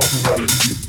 fucking reality.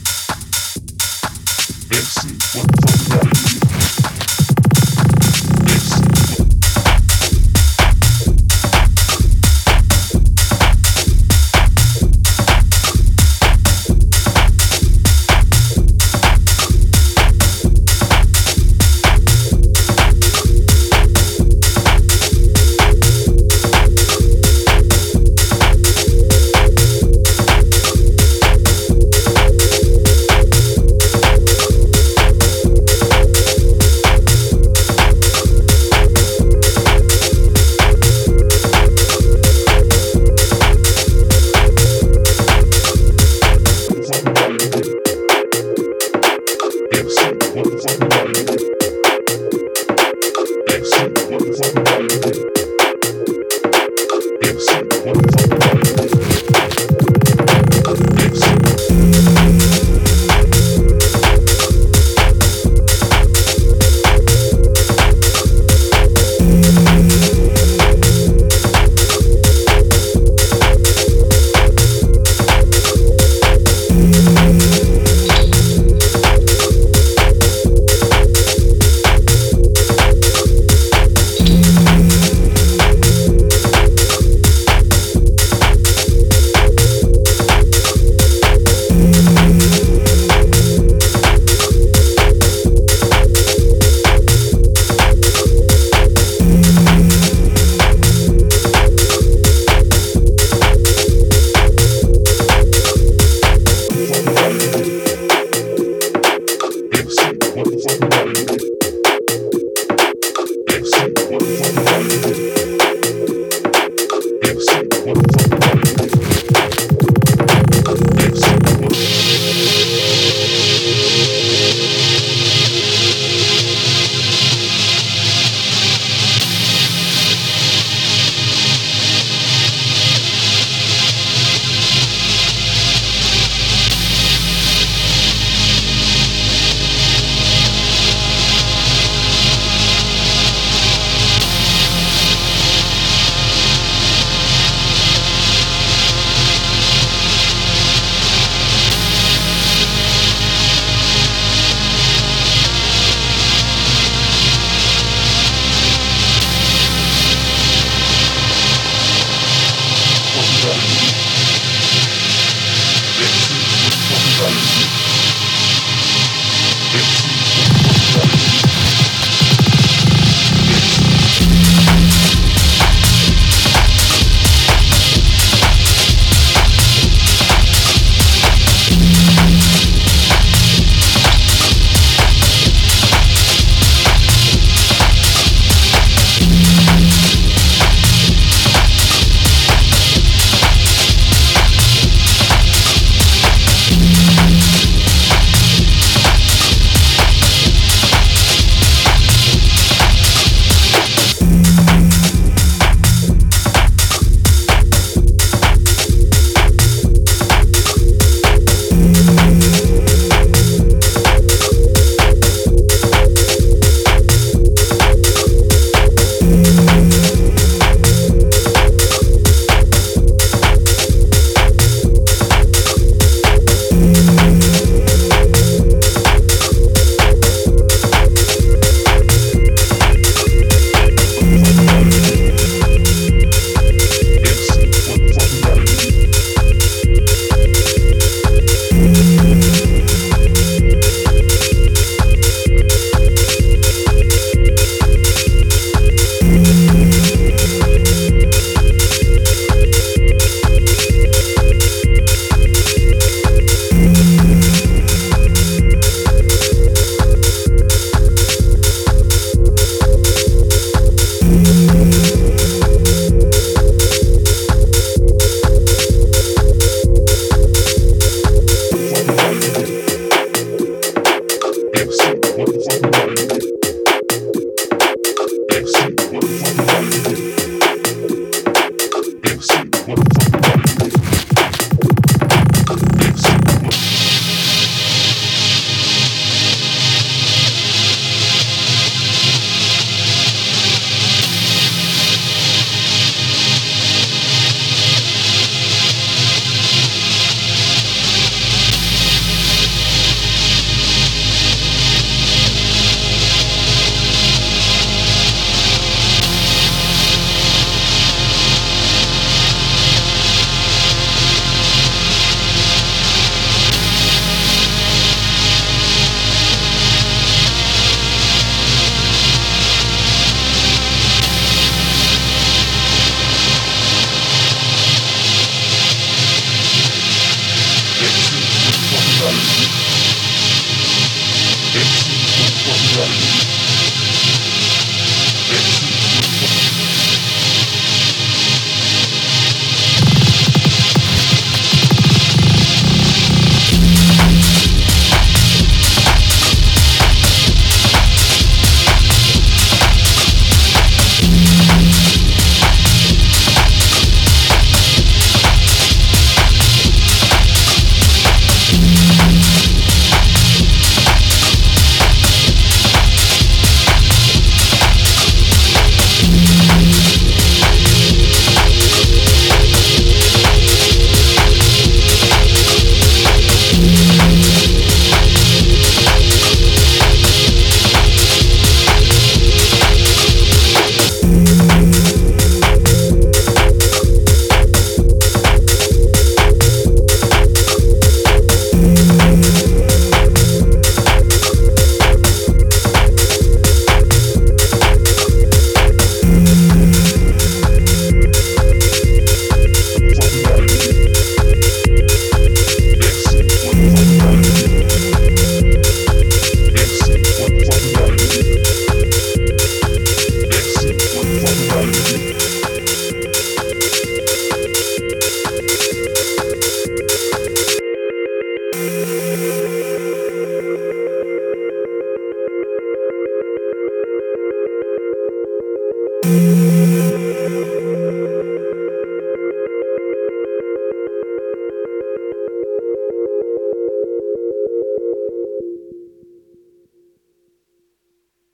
Música